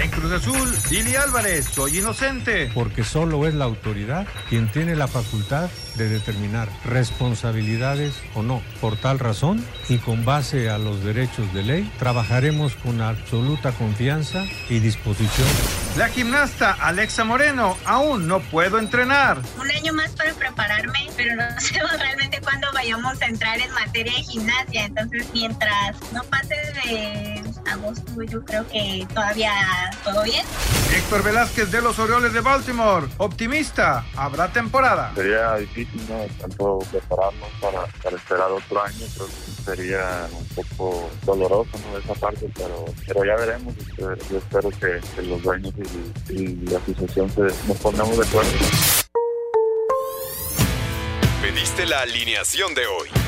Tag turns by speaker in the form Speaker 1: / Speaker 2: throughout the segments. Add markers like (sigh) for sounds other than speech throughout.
Speaker 1: En Cruz Azul, Lili Álvarez, soy inocente.
Speaker 2: Porque solo es la autoridad quien tiene la facultad de determinar responsabilidades o no. Por tal razón y con base a los derechos de ley, trabajaremos con absoluta confianza y disposición.
Speaker 1: La gimnasta Alexa Moreno, aún no puedo entrenar.
Speaker 3: Un año más para prepararme, pero no (laughs) sé realmente cuándo vayamos a entrar en materia de gimnasia. Entonces, mientras no pase de agosto, yo creo que todavía todo bien.
Speaker 1: Héctor Velázquez de los Orioles de Baltimore, optimista, habrá temporada.
Speaker 4: Sería difícil, ¿no? Tanto prepararnos para, para esperar otro año, creo que sería un poco doloroso, ¿no? Esa parte, pero, pero ya veremos. Yo espero que, que los dueños y, y, la asociación se, nos pongamos de acuerdo.
Speaker 5: Pediste la alineación de hoy.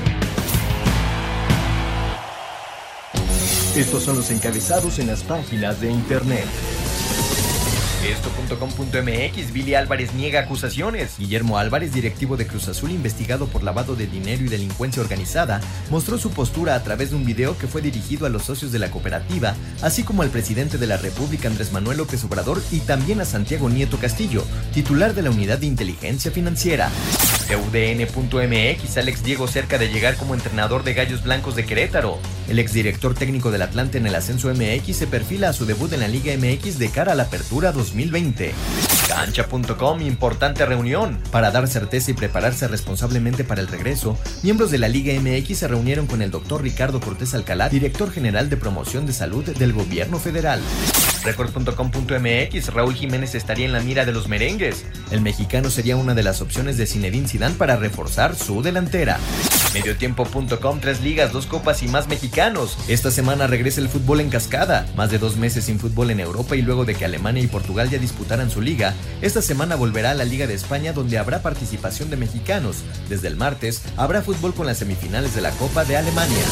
Speaker 6: Estos son los encabezados en las páginas de internet.
Speaker 7: Esto.com.mx, Billy Álvarez niega acusaciones. Guillermo Álvarez, directivo de Cruz Azul investigado por lavado de dinero y delincuencia organizada, mostró su postura a través de un video que fue dirigido a los socios de la cooperativa, así como al presidente de la República Andrés Manuel López Obrador y también a Santiago Nieto Castillo, titular de la Unidad de Inteligencia Financiera. UDN.mx, Alex Diego cerca de llegar como entrenador de Gallos Blancos de Querétaro. El exdirector técnico del Atlante en el Ascenso MX se perfila a su debut en la Liga MX de cara a la apertura 2020. Cancha.com, importante reunión. Para dar certeza y prepararse responsablemente para el regreso, miembros de la Liga MX se reunieron con el doctor Ricardo Cortés Alcalá, director general de promoción de salud del gobierno federal. Record.com.mx, Raúl Jiménez estaría en la mira de los merengues. El mexicano sería una de las opciones de Zinedine Zidane para reforzar su delantera. Mediotiempo.com, tres ligas, dos copas y más mexicanos. Esta semana regresa el fútbol en cascada. Más de dos meses sin fútbol en Europa y luego de que Alemania y Portugal ya disputaran su liga, esta semana volverá a la Liga de España donde habrá participación de mexicanos. Desde el martes habrá fútbol con las semifinales de la Copa de Alemania.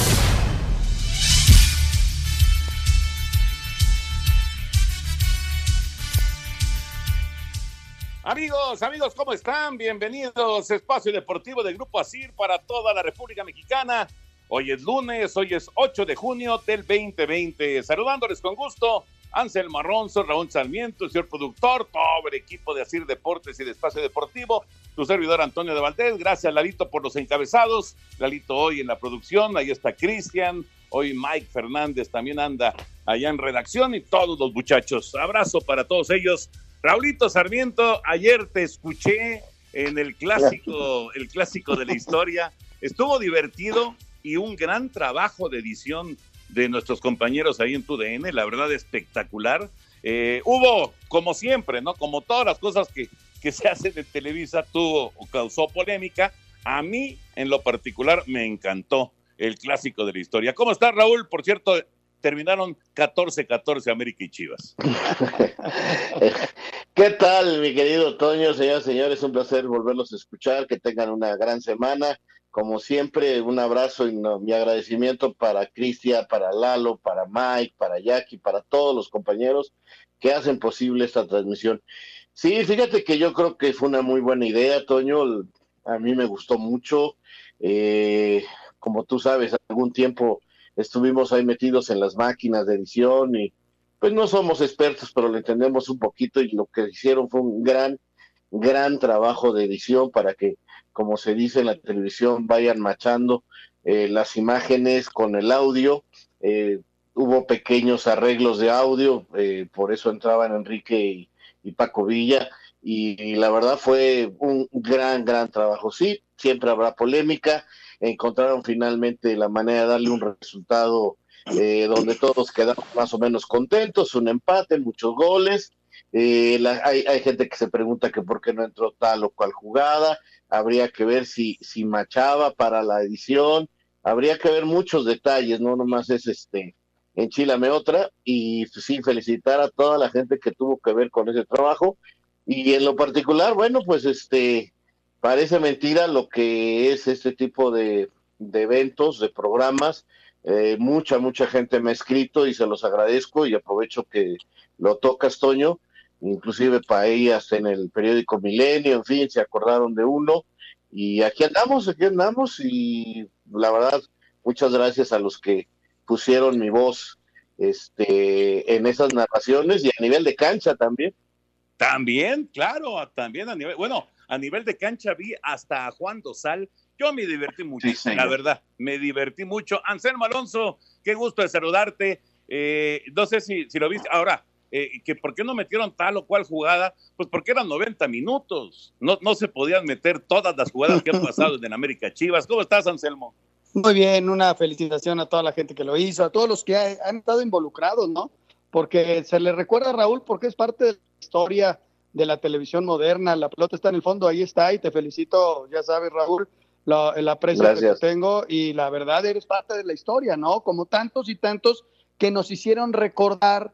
Speaker 8: Amigos, amigos, ¿cómo están? Bienvenidos a Espacio Deportivo del Grupo ASIR para toda la República Mexicana. Hoy es lunes, hoy es 8 de junio del 2020. Saludándoles con gusto, Ángel Marronzo, Raúl Sarmiento, el señor productor, todo el equipo de ASIR Deportes y de Espacio Deportivo, tu servidor Antonio de Valdés. Gracias, Lalito, por los encabezados. Lalito hoy en la producción, ahí está Cristian, hoy Mike Fernández también anda allá en redacción y todos los muchachos. Abrazo para todos ellos. Raulito Sarmiento, ayer te escuché en el clásico, el clásico de la historia. Estuvo divertido y un gran trabajo de edición de nuestros compañeros ahí en TUDN, la verdad espectacular. Eh, hubo, como siempre, ¿no? Como todas las cosas que, que se hacen en Televisa, tuvo o causó polémica. A mí, en lo particular, me encantó el clásico de la historia. ¿Cómo está Raúl? Por cierto, terminaron 14-14 América y Chivas. (laughs)
Speaker 9: ¿Qué tal, mi querido Toño, señoras y señores? Un placer volverlos a escuchar, que tengan una gran semana. Como siempre, un abrazo y no, mi agradecimiento para Cristian, para Lalo, para Mike, para Jackie, para todos los compañeros que hacen posible esta transmisión. Sí, fíjate que yo creo que fue una muy buena idea, Toño. A mí me gustó mucho. Eh, como tú sabes, algún tiempo estuvimos ahí metidos en las máquinas de edición y pues no somos expertos, pero lo entendemos un poquito y lo que hicieron fue un gran, gran trabajo de edición para que, como se dice en la televisión, vayan machando eh, las imágenes con el audio. Eh, hubo pequeños arreglos de audio, eh, por eso entraban Enrique y, y Paco Villa, y, la verdad fue un gran, gran trabajo. Sí, siempre habrá polémica, encontraron finalmente la manera de darle un resultado donde todos quedamos más o menos contentos, un empate, muchos goles. Eh, la, hay, hay, gente que se pregunta que por qué no entró tal o cual jugada, habría que ver si, si machaba para la edición, habría que ver muchos detalles, no nomás es este enchilame otra y sí, felicitar a toda la gente que tuvo que ver con ese trabajo y en lo particular, bueno, pues este, parece mentira lo que es este tipo de, eventos, de programas. Eh, mucha, mucha gente me ha escrito y se los agradezco y aprovecho que lo tocas, Toño. Inclusive para ellas en el periódico Milenio, en fin, se acordaron de uno. Y aquí andamos, aquí andamos y la verdad, muchas gracias a los que pusieron mi voz este, en esas narraciones y a nivel de cancha también.
Speaker 8: También, claro, también a nivel, bueno, a nivel de cancha vi hasta a Juan Dosal. Yo me divertí mucho, la verdad, me divertí mucho. Anselmo Alonso, qué gusto de saludarte. Eh, no sé si, si lo viste. Ahora, eh, que por qué no metieron tal o cual jugada, pues porque eran 90 minutos. No, no se podían meter todas las jugadas que han pasado en América Chivas. ¿Cómo estás, Anselmo?
Speaker 10: Muy bien, una felicitación a toda la gente que lo hizo, a todos los que han estado involucrados, ¿no? Porque se le recuerda a Raúl porque es parte de la historia de la televisión moderna, la pelota está en el fondo, ahí está, y te felicito, ya sabes, Raúl, la, el aprecio que tengo, y la verdad eres parte de la historia, ¿no? Como tantos y tantos que nos hicieron recordar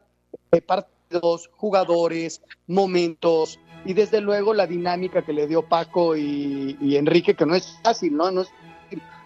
Speaker 10: partidos, jugadores, momentos, y desde luego la dinámica que le dio Paco y, y Enrique, que no es fácil, ¿no? No es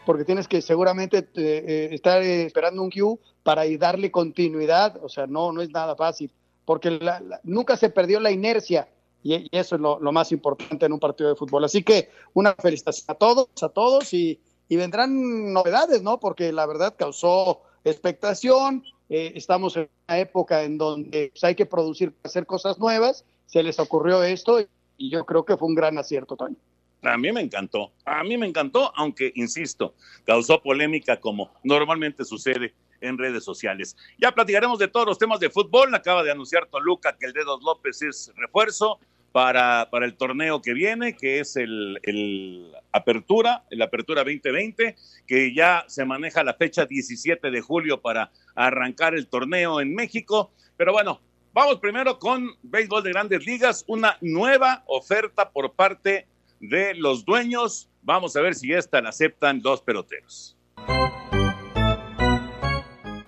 Speaker 10: porque tienes que seguramente eh, eh, estar esperando un Q para darle continuidad, o sea, no, no es nada fácil, porque nunca se perdió la inercia y, eso es lo, más importante en un partido de fútbol. Así que una felicitación a todos, a todos y, vendrán novedades, ¿no? Porque la verdad causó expectación, estamos en una época en donde pues, hay que producir, hacer cosas nuevas, se les ocurrió esto y yo creo que fue un gran acierto, Toño.
Speaker 8: A mí me encantó, a mí me encantó, aunque, insisto, causó polémica como normalmente sucede en redes sociales. Ya platicaremos de todos los temas de fútbol. Acaba de anunciar Toluca que el Dedos López es refuerzo para, para el torneo que viene, que es el, el Apertura, el Apertura 2020, que ya se maneja la fecha 17 de julio para arrancar el torneo en México. Pero bueno, vamos primero con béisbol de grandes ligas, una nueva oferta por parte de los dueños. Vamos a ver si esta la aceptan dos peloteros.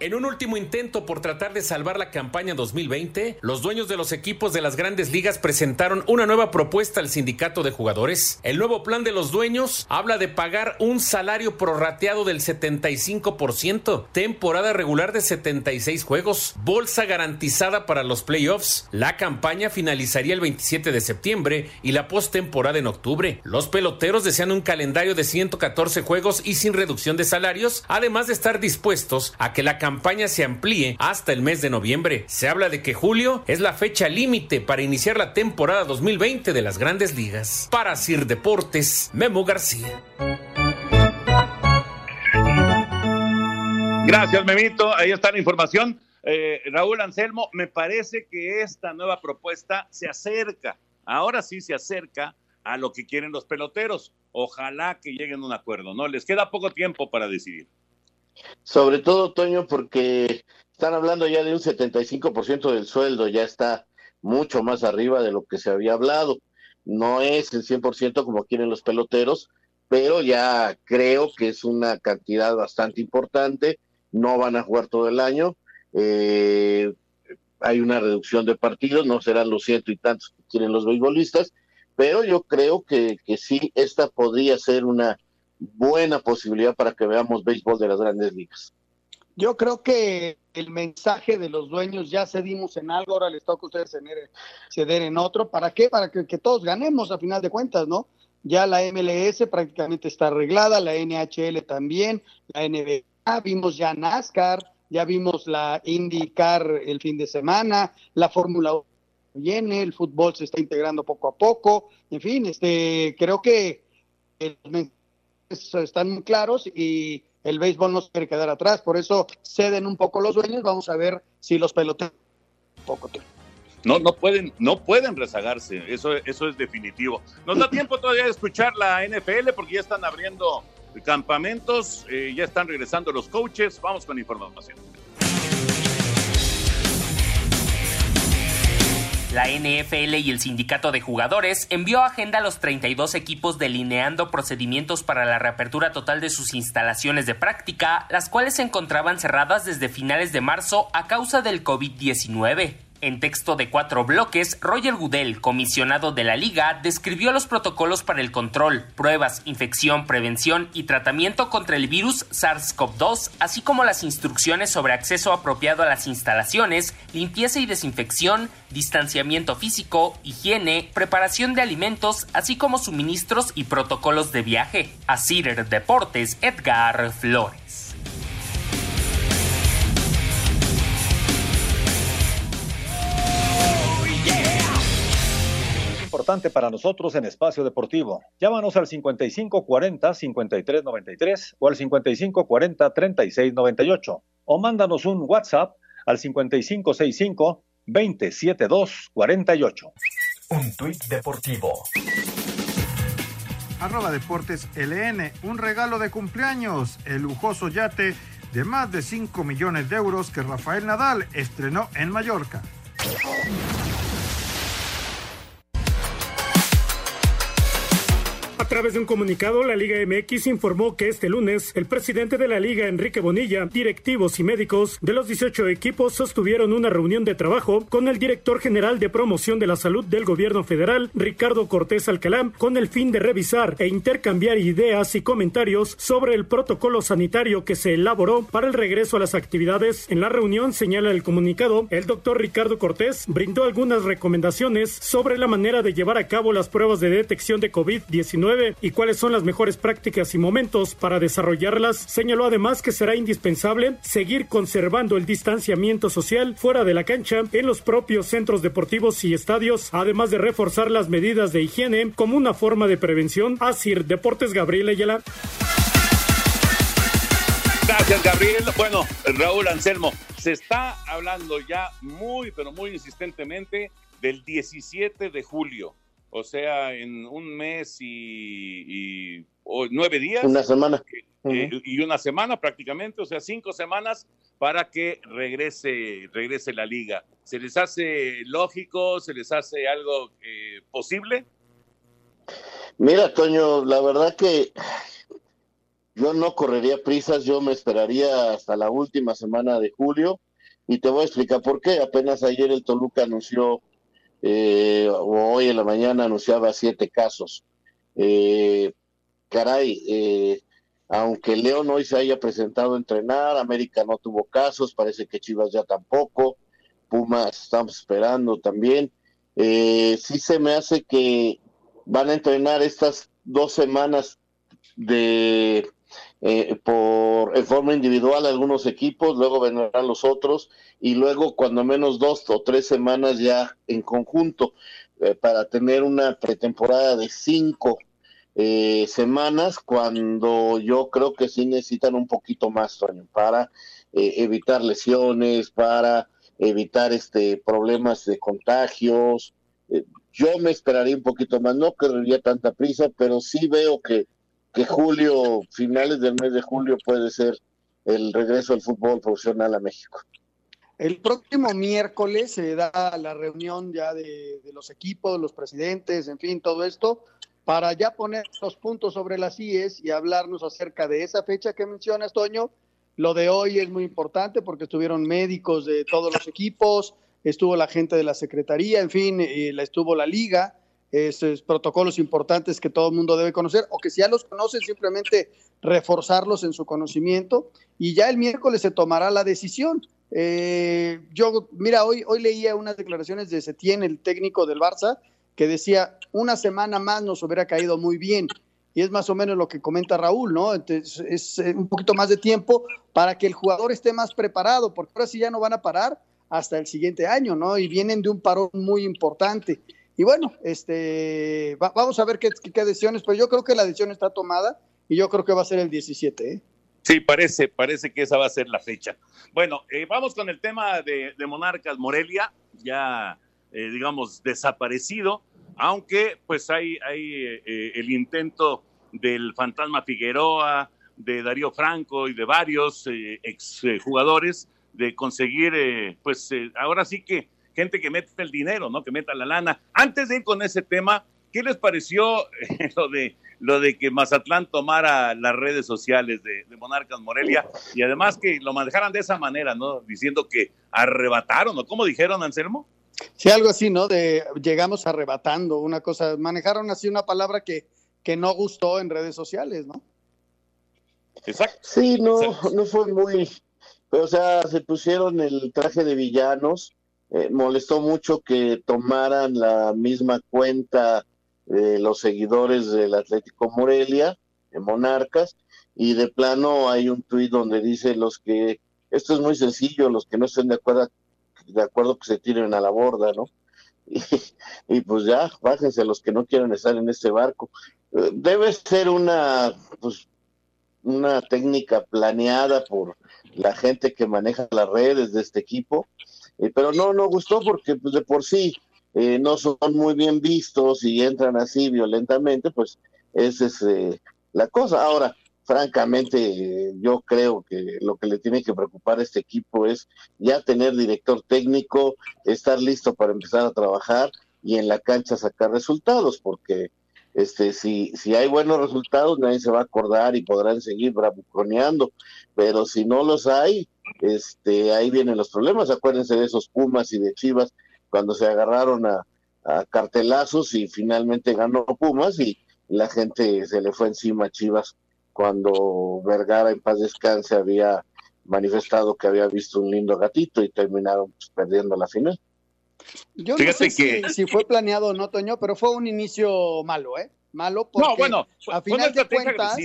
Speaker 11: En un último intento por tratar de salvar la campaña 2020, los dueños de los equipos de las grandes ligas presentaron una nueva propuesta al sindicato de jugadores. El nuevo plan de los dueños habla de pagar un salario prorrateado del 75%, temporada regular de 76 juegos, bolsa garantizada para los playoffs. La campaña finalizaría el 27 de septiembre y la postemporada en octubre. Los peloteros desean un calendario de 114 juegos y sin reducción de salarios, además de estar dispuestos a que la campaña campaña se amplíe hasta el mes de noviembre. Se habla de que julio es la fecha límite para iniciar la temporada 2020 de las grandes ligas. Para Sir Deportes, Memo García.
Speaker 8: Gracias, Memito. Ahí está la información. Eh, Raúl Anselmo, me parece que esta nueva propuesta se acerca, ahora sí se acerca a lo que quieren los peloteros. Ojalá que lleguen a un acuerdo, ¿no? Les queda poco tiempo para decidir.
Speaker 9: Sobre todo, Toño, porque están hablando ya de un 75% del sueldo, ya está mucho más arriba de lo que se había hablado. No es el 100% como quieren los peloteros, pero ya creo que es una cantidad bastante importante. No van a jugar todo el año. Eh, hay una reducción de partidos, no serán los ciento y tantos que quieren los beisbolistas, pero yo creo que, que sí, esta podría ser una buena posibilidad para que veamos béisbol de las grandes ligas.
Speaker 10: Yo creo que el mensaje de los dueños ya cedimos en algo, ahora les toca a ustedes ceder en otro. ¿Para qué? Para que, todos ganemos a final de cuentas, ¿no? Ya la MLS prácticamente está arreglada, la NHL también, la NBA, vimos ya NASCAR, ya vimos la IndyCar el fin de semana, la Fórmula 1 viene, el fútbol se está integrando poco a poco, en fin, este, creo que el mensaje están claros y el béisbol no se quiere quedar atrás, por eso ceden un poco los dueños, vamos a ver si los peloteros
Speaker 8: No, no pueden, no pueden rezagarse, eso, eso es definitivo. Nos da tiempo todavía de escuchar la NFL porque ya están abriendo campamentos, eh, ya están regresando los coaches. Vamos con información.
Speaker 12: La NFL y el sindicato de jugadores envió agenda a los 32 equipos delineando procedimientos para la reapertura total de sus instalaciones de práctica, las cuales se encontraban cerradas desde finales de marzo a causa del COVID-19. En texto de cuatro bloques, Roger Goodell, comisionado de la liga, describió los protocolos para el control, pruebas, infección, prevención y tratamiento contra el virus SARS-CoV-2, así como las instrucciones sobre acceso apropiado a las instalaciones, limpieza y desinfección, distanciamiento físico, higiene, preparación de alimentos, así como suministros y protocolos de viaje. A Cider Deportes, Edgar Flores.
Speaker 13: Importante para nosotros en Espacio Deportivo. Llámanos al 5540-5393 o al 5540-3698 o mándanos un WhatsApp al 5565-27248.
Speaker 6: Un tuit deportivo.
Speaker 1: Arroba Deportes LN, un regalo de cumpleaños, el lujoso yate de más de 5 millones de euros que Rafael Nadal estrenó en Mallorca.
Speaker 14: A través de un comunicado, la Liga MX informó que este lunes el presidente de la Liga, Enrique Bonilla, directivos y médicos de los 18 equipos sostuvieron una reunión de trabajo con el director general de promoción de la salud del gobierno federal, Ricardo Cortés Alcalá, con el fin de revisar e intercambiar ideas y comentarios sobre el protocolo sanitario que se elaboró para el regreso a las actividades. En la reunión, señala el comunicado, el doctor Ricardo Cortés brindó algunas recomendaciones sobre la manera de llevar a cabo las pruebas de detección de COVID-19 y cuáles son las mejores prácticas y momentos para desarrollarlas. Señaló además que será indispensable seguir conservando el distanciamiento social fuera de la cancha en los propios centros deportivos y estadios, además de reforzar las medidas de higiene como una forma de prevención. Así, Deportes Gabriel Ayala.
Speaker 8: Gracias, Gabriel. Bueno, Raúl Anselmo, se está hablando ya muy, pero muy insistentemente del 17 de julio o sea, en un mes y, nueve días.
Speaker 9: Una semana.
Speaker 8: Eh, y una semana prácticamente, o sea, cinco semanas para que regrese, regrese la liga. ¿Se les hace lógico? ¿Se les hace algo eh, posible?
Speaker 9: Mira, Toño, la verdad que yo no correría prisas, yo me esperaría hasta la última semana de julio y te voy a explicar por qué. Apenas ayer el Toluca anunció eh, hoy en la mañana anunciaba siete casos. Eh, caray, eh, aunque León hoy se haya presentado a entrenar, América no tuvo casos, parece que Chivas ya tampoco, Pumas estamos esperando también. sí se me hace que van a entrenar estas dos semanas de eh, por en forma individual algunos equipos, luego vendrán los otros y luego cuando menos dos o tres semanas ya en conjunto eh, para tener una pretemporada de cinco eh, semanas cuando yo creo que sí necesitan un poquito más para evitar lesiones, para evitar este problemas de contagios. yo me esperaría un poquito más, no querría tanta prisa, pero sí veo que que julio, finales del mes de julio puede ser el regreso al fútbol profesional a México.
Speaker 10: El próximo miércoles se da la reunión ya de, los equipos, los presidentes, en fin, todo esto, para ya poner los puntos sobre las IES y hablarnos acerca de esa fecha que mencionas, Toño. Lo de hoy es muy importante porque estuvieron médicos de todos los equipos, estuvo la gente de la Secretaría, en fin, y estuvo la liga esos protocolos importantes que todo el mundo debe conocer, o que si ya los conocen, simplemente reforzarlos en su conocimiento, y ya el miércoles se tomará la decisión. Eh, yo, mira, hoy, hoy leía unas declaraciones de Setién, el técnico del Barça, que decía, una semana más nos hubiera caído muy bien. Y es más o menos lo que comenta Raúl, ¿no? Entonces, es eh, un poquito más de tiempo para que el jugador esté más preparado, porque ahora sí ya no van a parar hasta el siguiente año, ¿no? Y vienen de un parón muy importante. Y bueno, este, vamos a ver qué, qué, decisiones, pero yo creo que la decisión está tomada y yo creo que va a ser el 17. ¿eh?
Speaker 8: Sí, parece, parece que esa va a ser la fecha. Bueno, eh, vamos con el tema de, Monarcas Morelia, ya eh, digamos desaparecido, aunque pues hay, hay el intento del fantasma Figueroa, de Darío Franco y de varios ex jugadores de conseguir, pues ahora sí que gente que mete el dinero, ¿no? Que meta la lana. Antes de ir con ese tema, ¿qué les pareció lo de lo de que Mazatlán tomara las redes sociales de, Monarcas Morelia y además que lo manejaran de esa manera, ¿no? Diciendo que arrebataron, ¿no? ¿Cómo dijeron, Anselmo?
Speaker 10: Sí, algo así, ¿no? De llegamos arrebatando, una cosa, manejaron así una palabra que, que no gustó en redes sociales, ¿no?
Speaker 8: Exacto.
Speaker 9: Sí, no, no fue muy, o sea, se pusieron el traje de villanos, eh, molestó mucho que tomaran la misma cuenta de los seguidores del Atlético Morelia, de Monarcas, y de plano hay un tuit donde dice los que, esto es muy sencillo, los que no estén de acuerdo, de acuerdo que se tiren a la borda, ¿no? (laughs) Y, pues ya, bájense los que no quieran estar en este barco. Eh, debe ser una, pues, una técnica planeada por la gente que maneja las redes de este equipo, eh, pero no, no gustó porque pues de por sí eh, no son muy bien vistos y entran así violentamente, pues esa es eh, la cosa. Ahora, francamente, yo creo que lo que le tiene que preocupar a este equipo es ya tener director técnico, estar listo para empezar a trabajar y en la cancha sacar resultados, porque este si, si hay buenos resultados nadie se va a acordar y podrán seguir bravuconeando, pero si no los hay, este ahí vienen los problemas. Acuérdense de esos Pumas y de Chivas cuando se agarraron a, cartelazos y finalmente ganó Pumas y la gente se le fue encima a Chivas cuando Vergara en paz descanse había manifestado que había visto un lindo gatito y terminaron pues, perdiendo la final.
Speaker 10: Yo no sé si, fue planeado o no, Toño, pero fue un inicio malo, ¿eh? Malo porque
Speaker 8: no, bueno, a final de cuentas,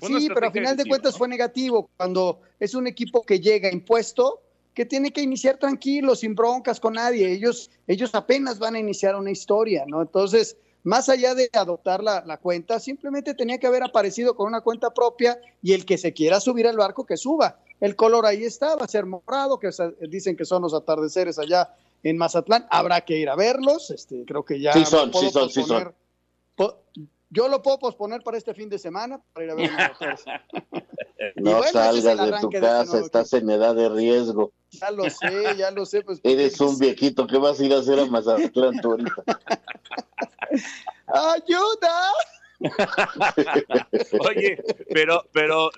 Speaker 10: sí, pero a final de cuentas fue negativo cuando es un equipo que llega impuesto que tiene que iniciar tranquilo, sin broncas con nadie. Ellos, ellos apenas van a iniciar una historia, ¿no? Entonces, más allá de adoptar la, la, cuenta, simplemente tenía que haber aparecido con una cuenta propia y el que se quiera subir al barco, que suba. El color ahí está, va a ser morado, que dicen que son los atardeceres allá en Mazatlán. Habrá que ir a verlos. Este, creo que ya.
Speaker 9: Sí, son, sí, son, sí son.
Speaker 10: Yo lo puedo posponer para este fin de semana para ir a ver (laughs)
Speaker 9: No salgas de tu casa, estás en edad de riesgo.
Speaker 10: Ya lo sé, ya lo sé. Pues,
Speaker 9: Eres un viejito, ¿qué vas a ir a hacer a Mazatlán tú ahorita?
Speaker 10: ¡Ayuda! (laughs)
Speaker 8: Oye, pero, pero,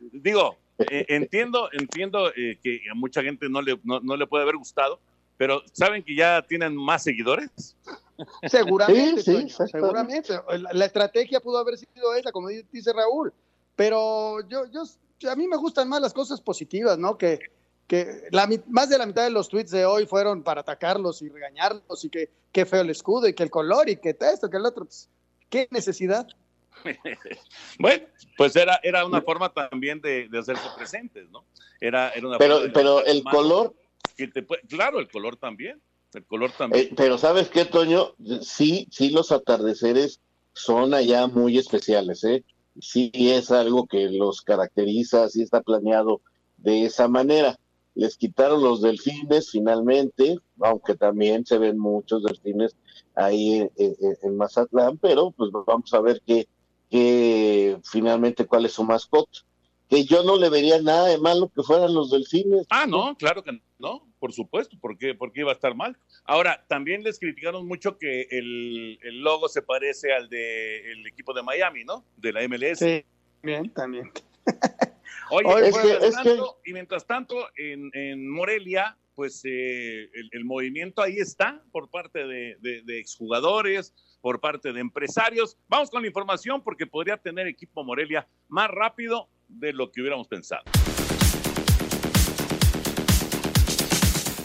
Speaker 8: digo, eh, entiendo, entiendo eh, que a mucha gente no le, no, le puede haber gustado, pero ¿saben que ya tienen más seguidores? (laughs)
Speaker 10: Seguramente, seguramente. La, estrategia pudo haber sido esa, como dice Raúl, pero yo, yo, a mí me gustan más las cosas positivas, ¿no? Que, que la, más de la mitad de los tweets de hoy fueron para atacarlos y regañarlos y que qué feo el escudo y que el color y que esto, que el otro. Pues, ¿Qué necesidad? (laughs)
Speaker 8: bueno, pues era, era una forma también de, hacerse presentes, ¿no? Era, era una
Speaker 9: pero pero el color...
Speaker 8: claro, el color también. El color también.
Speaker 9: Eh, pero ¿sabes qué, Toño? Sí, sí, los atardeceres son allá muy especiales, ¿eh? Sí es algo que los caracteriza, sí está planeado de esa manera. Les quitaron los delfines finalmente, aunque también se ven muchos delfines ahí en, Mazatlán, pero pues vamos a ver qué, qué finalmente cuál es su mascota. Que yo no le vería nada de malo que fueran los delfines.
Speaker 8: Ah, no, claro que no, por supuesto, porque, porque iba a estar mal. Ahora, también les criticaron mucho que el, logo se parece al del equipo de Miami, ¿no? De la MLS.
Speaker 10: Sí, bien, también. (laughs)
Speaker 8: Oye, y mientras tanto, en, Morelia, pues eh, el, movimiento ahí está por parte de, de, exjugadores, por parte de empresarios. Vamos con la información porque podría tener equipo Morelia más rápido de lo que hubiéramos pensado.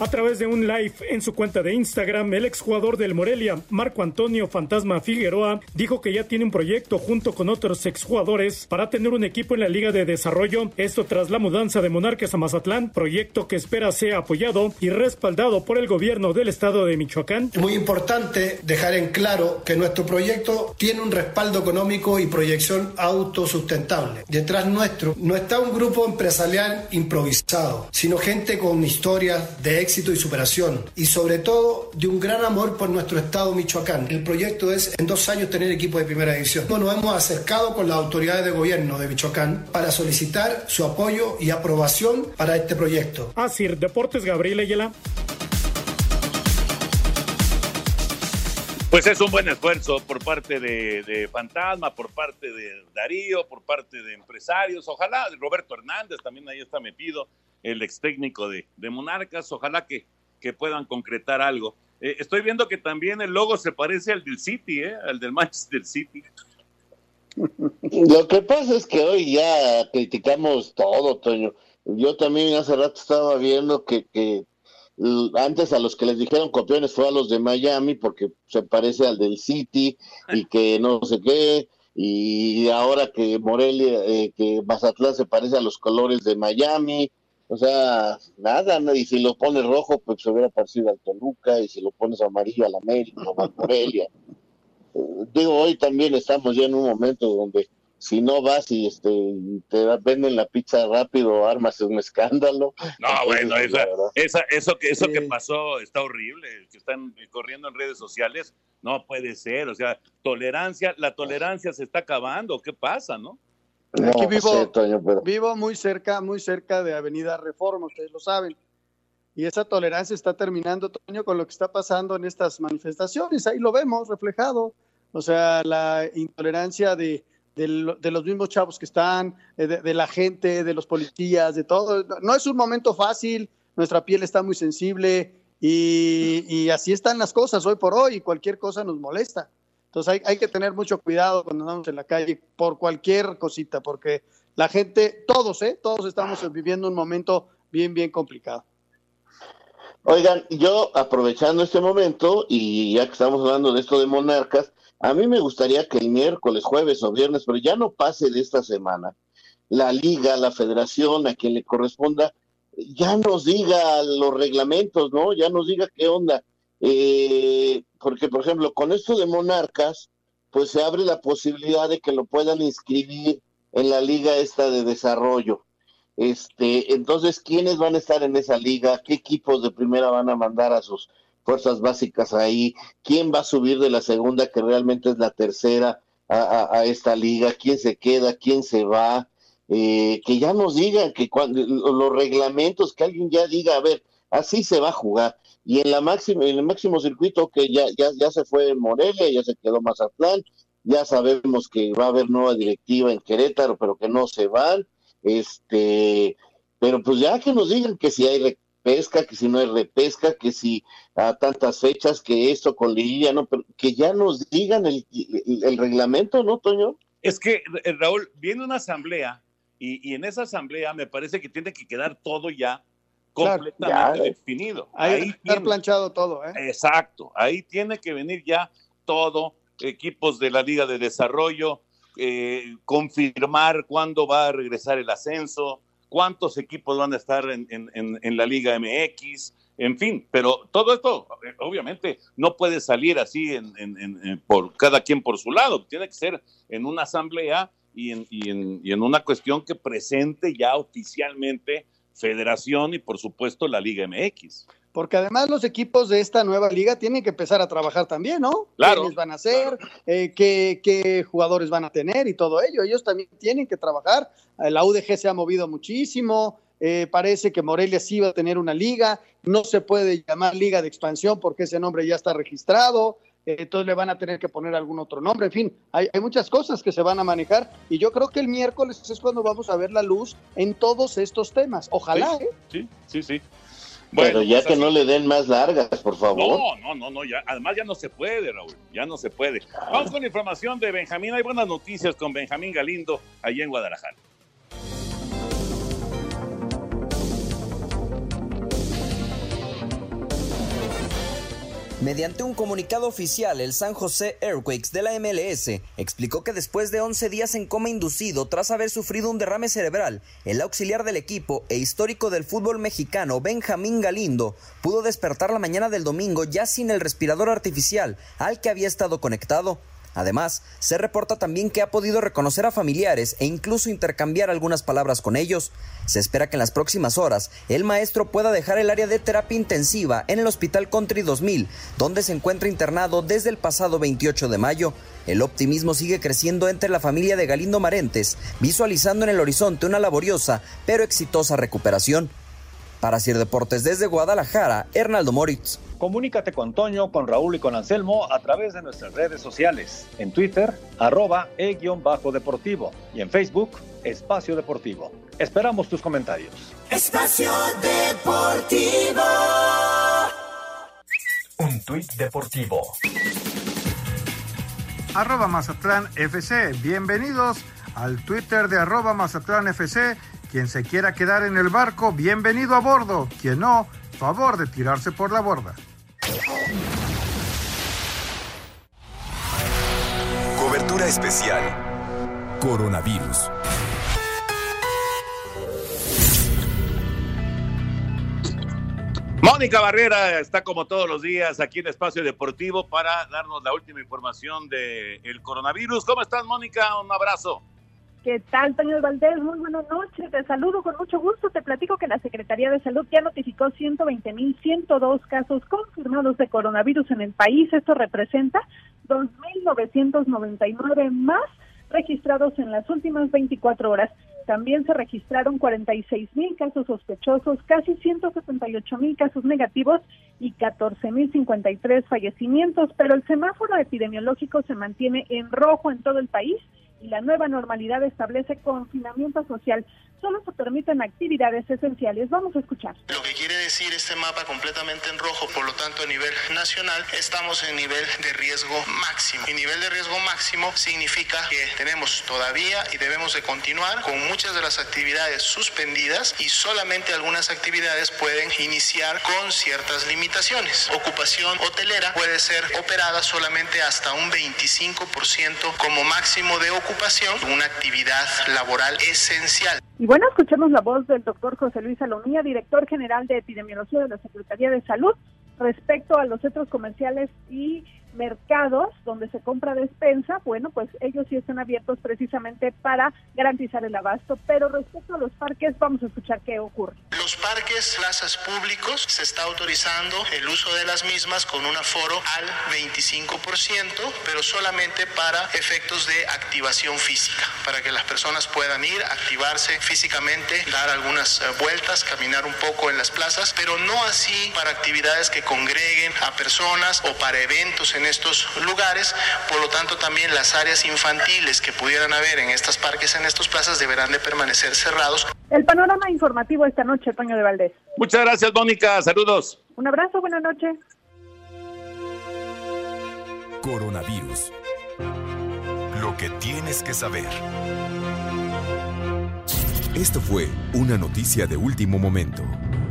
Speaker 14: A través de un live en su cuenta de Instagram, el exjugador del Morelia, Marco Antonio Fantasma Figueroa, dijo que ya tiene un proyecto junto con otros exjugadores para tener un equipo en la Liga de Desarrollo. Esto tras la mudanza de Monarcas a Mazatlán, proyecto que espera sea apoyado y respaldado por el gobierno del estado de Michoacán.
Speaker 15: Muy importante dejar en claro que nuestro proyecto tiene un respaldo económico y proyección autosustentable. Detrás nuestro no está un grupo empresarial improvisado, sino gente con historias de éxito y superación y sobre todo de un gran amor por nuestro estado Michoacán. El proyecto es en dos años tener equipo de primera división. Nos hemos acercado con las autoridades de gobierno de Michoacán para solicitar su apoyo y aprobación para este proyecto.
Speaker 14: Así, Deportes Gabriel Ayala.
Speaker 8: Pues es un buen esfuerzo por parte de, Fantasma, por parte de Darío, por parte de empresarios. Ojalá Roberto Hernández también ahí está metido, el ex técnico de, Monarcas. Ojalá que, que puedan concretar algo. Eh, estoy viendo que también el logo se parece al del City, ¿eh? al del Manchester City.
Speaker 9: Lo que pasa es que hoy ya criticamos todo, Toño. Yo también hace rato estaba viendo que, que antes a los que les dijeron copiones fue a los de Miami porque se parece al del City y que no sé qué y ahora que Morelia eh, que Mazatlán se parece a los colores de Miami o sea nada y si lo pones rojo pues se hubiera parecido al Toluca y si lo pones amarillo al América o a Morelia. Eh, digo hoy también estamos ya en un momento donde si no vas y este te venden la pizza rápido, armas un escándalo.
Speaker 8: No, bueno, esa, eso que eso que pasó está horrible, que están corriendo en redes sociales, no puede ser, o sea, tolerancia, la tolerancia se está acabando, ¿qué pasa, no?
Speaker 10: Aquí vivo, vivo muy cerca, muy cerca de Avenida Reforma, ustedes lo saben. Y esa tolerancia está terminando, Toño, con lo que está pasando en estas manifestaciones. Ahí lo vemos reflejado. O sea, la intolerancia de, de, los mismos chavos que están, eh, de, la gente, de los policías, de todo. No es un momento fácil, nuestra piel está muy sensible y, así están las cosas hoy por hoy y cualquier cosa nos molesta. Entonces hay, que tener mucho cuidado cuando andamos en la calle por cualquier cosita, porque la gente, todos, ¿eh? Todos estamos viviendo un momento bien, bien complicado.
Speaker 9: Oigan, yo aprovechando este momento y ya que estamos hablando de esto de monarcas, a mí me gustaría que el miércoles, jueves o viernes, pero ya no pase de esta semana, la liga, la federación, a quien le corresponda, ya nos diga los reglamentos, ¿no? Ya nos diga qué onda. Eh, porque, por ejemplo, con esto de monarcas, pues se abre la posibilidad de que lo puedan inscribir en la liga esta de desarrollo. Este, entonces, ¿quiénes van a estar en esa liga? ¿Qué equipos de primera van a mandar a sus fuerzas básicas ahí, quién va a subir de la segunda, que realmente es la tercera, a, esta liga, quién se queda, quién se va, eh, que ya nos digan que cuando, los reglamentos, que alguien ya diga, a ver, así se va a jugar. Y en la máxima, en el máximo circuito que ya, ya, ya se fue Morelia, ya se quedó Mazatlán, ya sabemos que va a haber nueva directiva en Querétaro, pero que no se van, este, pero pues ya que nos digan que si hay pesca, que si no hay repesca, que si a tantas fechas, que esto con liguilla, no, pero que ya nos digan el, reglamento, ¿no, Toño?
Speaker 8: Es que, eh, Raúl, viene una asamblea y, en esa asamblea me parece que tiene que quedar todo ya completamente definido.
Speaker 10: Ahí, está planchado todo, ¿eh?
Speaker 8: Exacto, ahí tiene que venir ya todo, equipos de la Liga de Desarrollo, eh, confirmar cuándo va a regresar el ascenso, cuántos equipos van a estar en, en, la Liga MX, en fin, pero todo esto eh, obviamente no puede salir así en, por cada quien por su lado, tiene que ser en una asamblea y en, y y en una cuestión que presente ya oficialmente Federación y por supuesto la Liga MX.
Speaker 10: Porque además los equipos de esta nueva liga tienen que empezar a trabajar también, ¿no?
Speaker 8: Claro.
Speaker 10: ¿Quiénes van a ser? Eh, qué, jugadores van a tener? Y todo ello. Ellos también tienen que trabajar. Eh, la UDG se ha movido muchísimo. Eh, parece que Morelia sí va a tener una liga. No se puede llamar liga de expansión porque ese nombre ya está registrado. Entonces le van a tener que poner algún otro nombre. En fin, hay, hay muchas cosas que se van a manejar. Y yo creo que el miércoles es cuando vamos a ver la luz en todos estos temas. Ojalá,
Speaker 8: ¿eh? Sí, sí, sí.
Speaker 9: Bueno, ya pues que no le den más largas, por favor.
Speaker 8: No, no, no, no, ya, además ya no se puede, Raúl, ya no se puede. Vamos con la información de Benjamín. Hay buenas noticias con Benjamín Galindo allá en Guadalajara.
Speaker 16: Mediante un comunicado oficial, el San José Airquakes de la MLS explicó que después de 11 días en coma inducido tras haber sufrido un derrame cerebral, el auxiliar del equipo e histórico del fútbol mexicano Benjamín Galindo pudo despertar la mañana del domingo ya sin el respirador artificial al que había estado conectado. Además, se reporta también que ha podido reconocer a familiares e incluso intercambiar algunas palabras con ellos. Se espera que en las próximas horas el maestro pueda dejar el área de terapia intensiva en el Hospital Country 2000, donde se encuentra internado desde el pasado 28 de mayo. El optimismo sigue creciendo entre la familia de Galindo Marentes, visualizando en el horizonte una laboriosa pero exitosa recuperación. Para Sir Deportes desde Guadalajara, Hernaldo Moritz.
Speaker 13: Comunícate con Toño, con Raúl y con Anselmo a través de nuestras redes sociales. En Twitter, arroba e-deportivo y en Facebook, Espacio Deportivo. Esperamos tus comentarios.
Speaker 6: Espacio Deportivo.
Speaker 5: Un tuit deportivo.
Speaker 1: Arroba Mazatlán FC. Bienvenidos al Twitter de arroba Mazatlán FC. Quien se quiera quedar en el barco, bienvenido a bordo. Quien no, favor de tirarse por la borda.
Speaker 5: Cobertura especial. Coronavirus.
Speaker 8: Mónica Barrera está como todos los días aquí en Espacio Deportivo para darnos la última información del el coronavirus. ¿Cómo estás, Mónica? Un abrazo.
Speaker 17: ¿Qué tal, Toño Valdés? Muy buenas noches. Te saludo con mucho gusto. Te platico que la Secretaría de Salud ya notificó 120.102 casos confirmados de coronavirus en el país. Esto representa 2.999 más registrados en las últimas 24 horas. También se registraron 46 mil casos sospechosos, casi 178 mil casos negativos y 14 mil 53 fallecimientos, pero el semáforo epidemiológico se mantiene en rojo en todo el país y la nueva normalidad establece confinamiento social. Solo se permiten actividades esenciales. Vamos a escuchar.
Speaker 18: Lo que quiere decir este mapa completamente en rojo, por lo tanto a nivel nacional estamos en nivel de riesgo máximo. Y nivel de riesgo máximo significa que tenemos todavía y debemos de continuar con muchas de las actividades suspendidas y solamente algunas actividades pueden iniciar con ciertas limitaciones. Ocupación hotelera puede ser operada solamente hasta un 25% como máximo de ocupación, una actividad laboral esencial.
Speaker 17: Y bueno, escuchemos la voz del doctor José Luis Salomía, director general de epidemiología de la Secretaría de Salud, respecto a los centros comerciales y mercados donde se compra despensa, bueno, pues ellos sí están abiertos precisamente para garantizar el abasto, pero respecto a los parques, vamos a escuchar qué ocurre.
Speaker 18: Los parques, plazas públicos, se está autorizando el uso de las mismas con un aforo al 25%, pero solamente para efectos de activación física, para que las personas puedan ir, activarse físicamente, dar algunas eh, vueltas, caminar un poco en las plazas, pero no así para actividades que congreguen a personas o para eventos en estos lugares, por lo tanto también las áreas infantiles que pudieran haber en estas parques, en estas plazas, deberán de permanecer cerrados.
Speaker 17: El panorama informativo esta noche, Toño de Valdés.
Speaker 8: Muchas gracias, Mónica. Saludos.
Speaker 17: Un abrazo, buenas noches.
Speaker 5: Coronavirus. Lo que tienes que saber. Esto fue una noticia de último momento.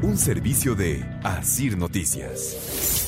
Speaker 5: Un servicio de Asir Noticias.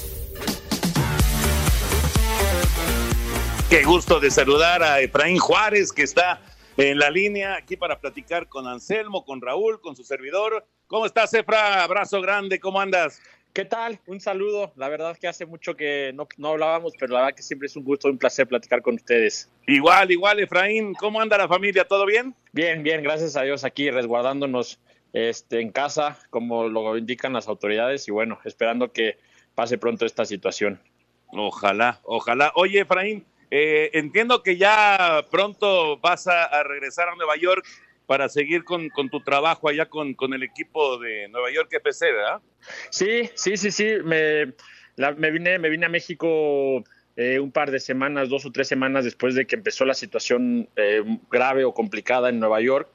Speaker 8: Qué gusto de saludar a Efraín Juárez, que está en la línea aquí para platicar con Anselmo, con Raúl, con su servidor. ¿Cómo estás, Efra? Abrazo grande, ¿cómo andas?
Speaker 19: ¿Qué tal? Un saludo. La verdad que hace mucho que no, no hablábamos, pero la verdad que siempre es un gusto, un placer platicar con ustedes.
Speaker 8: Igual, igual, Efraín. ¿Cómo anda la familia? ¿Todo bien?
Speaker 19: Bien, bien, gracias a Dios aquí resguardándonos este, en casa, como lo indican las autoridades, y bueno, esperando que pase pronto esta situación.
Speaker 8: Ojalá, ojalá. Oye, Efraín, eh, entiendo que ya pronto vas a, regresar a Nueva York para seguir con, con tu trabajo allá con, con, el equipo de Nueva York FC, ¿verdad?
Speaker 19: Sí, sí, sí, sí. Me, la, me, vine, me vine a México eh, un par de semanas, dos o tres semanas después de que empezó la situación eh, grave o complicada en Nueva York.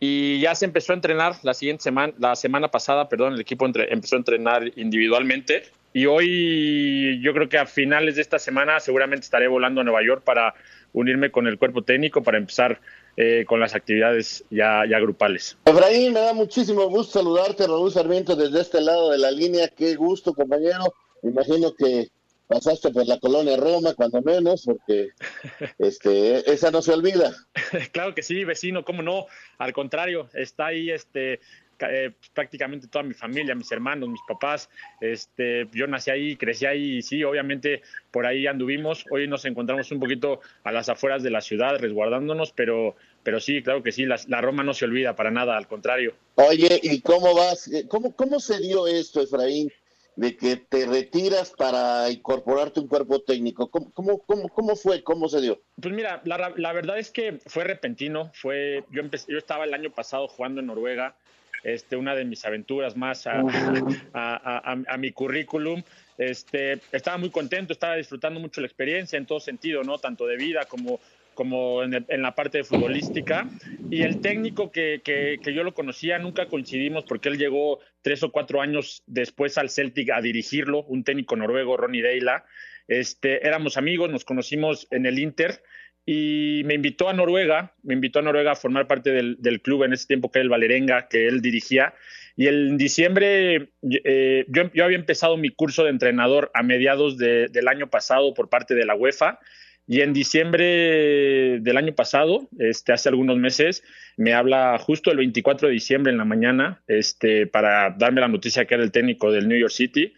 Speaker 19: Y ya se empezó a entrenar la siguiente semana, la semana pasada, perdón, el equipo entre, empezó a entrenar individualmente. Y hoy, yo creo que a finales de esta semana, seguramente estaré volando a Nueva York para unirme con el cuerpo técnico para empezar eh, con las actividades ya, ya grupales.
Speaker 9: Efraín, me da muchísimo gusto saludarte, Raúl Sarmiento, desde este lado de la línea. Qué gusto, compañero. Imagino que pasaste por la colonia Roma, cuando menos, porque (laughs) este, esa no se olvida. (laughs)
Speaker 19: claro que sí, vecino, cómo no. Al contrario, está ahí este, eh, prácticamente toda mi familia, mis hermanos, mis papás. Este, yo nací ahí, crecí ahí y sí, obviamente por ahí anduvimos. Hoy nos encontramos un poquito a las afueras de la ciudad, resguardándonos, pero, pero sí, claro que sí, la, la Roma no se olvida para nada, al contrario.
Speaker 9: Oye, ¿y cómo vas? ¿Cómo, cómo se dio esto, Efraín? De que te retiras para incorporarte un cuerpo técnico. ¿Cómo, cómo, cómo, cómo fue? ¿Cómo se dio?
Speaker 19: Pues mira, la, la, verdad es que fue repentino. Fue, yo, empecé, yo estaba el año pasado jugando en Noruega, este, una de mis aventuras más a, a, a, a mi currículum. este, estaba muy contento, estaba disfrutando mucho la experiencia en todo sentido, ¿no? Tanto de vida como, como en, la parte de futbolística. Y el técnico que, que, yo lo conocía, nunca coincidimos porque él llegó tres o cuatro años después al Celtic a dirigirlo, un técnico noruego, Ronnie Deila. Este, éramos amigos, nos conocimos en el Inter y me invitó a Noruega, me invitó a Noruega a formar parte del, del club en ese tiempo que era el Valerenga, que él dirigía. Y en diciembre eh, yo, había empezado mi curso de entrenador a mediados del año pasado por parte de la UEFA. Y en diciembre del año pasado, este, hace algunos meses, me habla justo el 24 de diciembre en la mañana este, para darme la noticia que era el técnico del New York City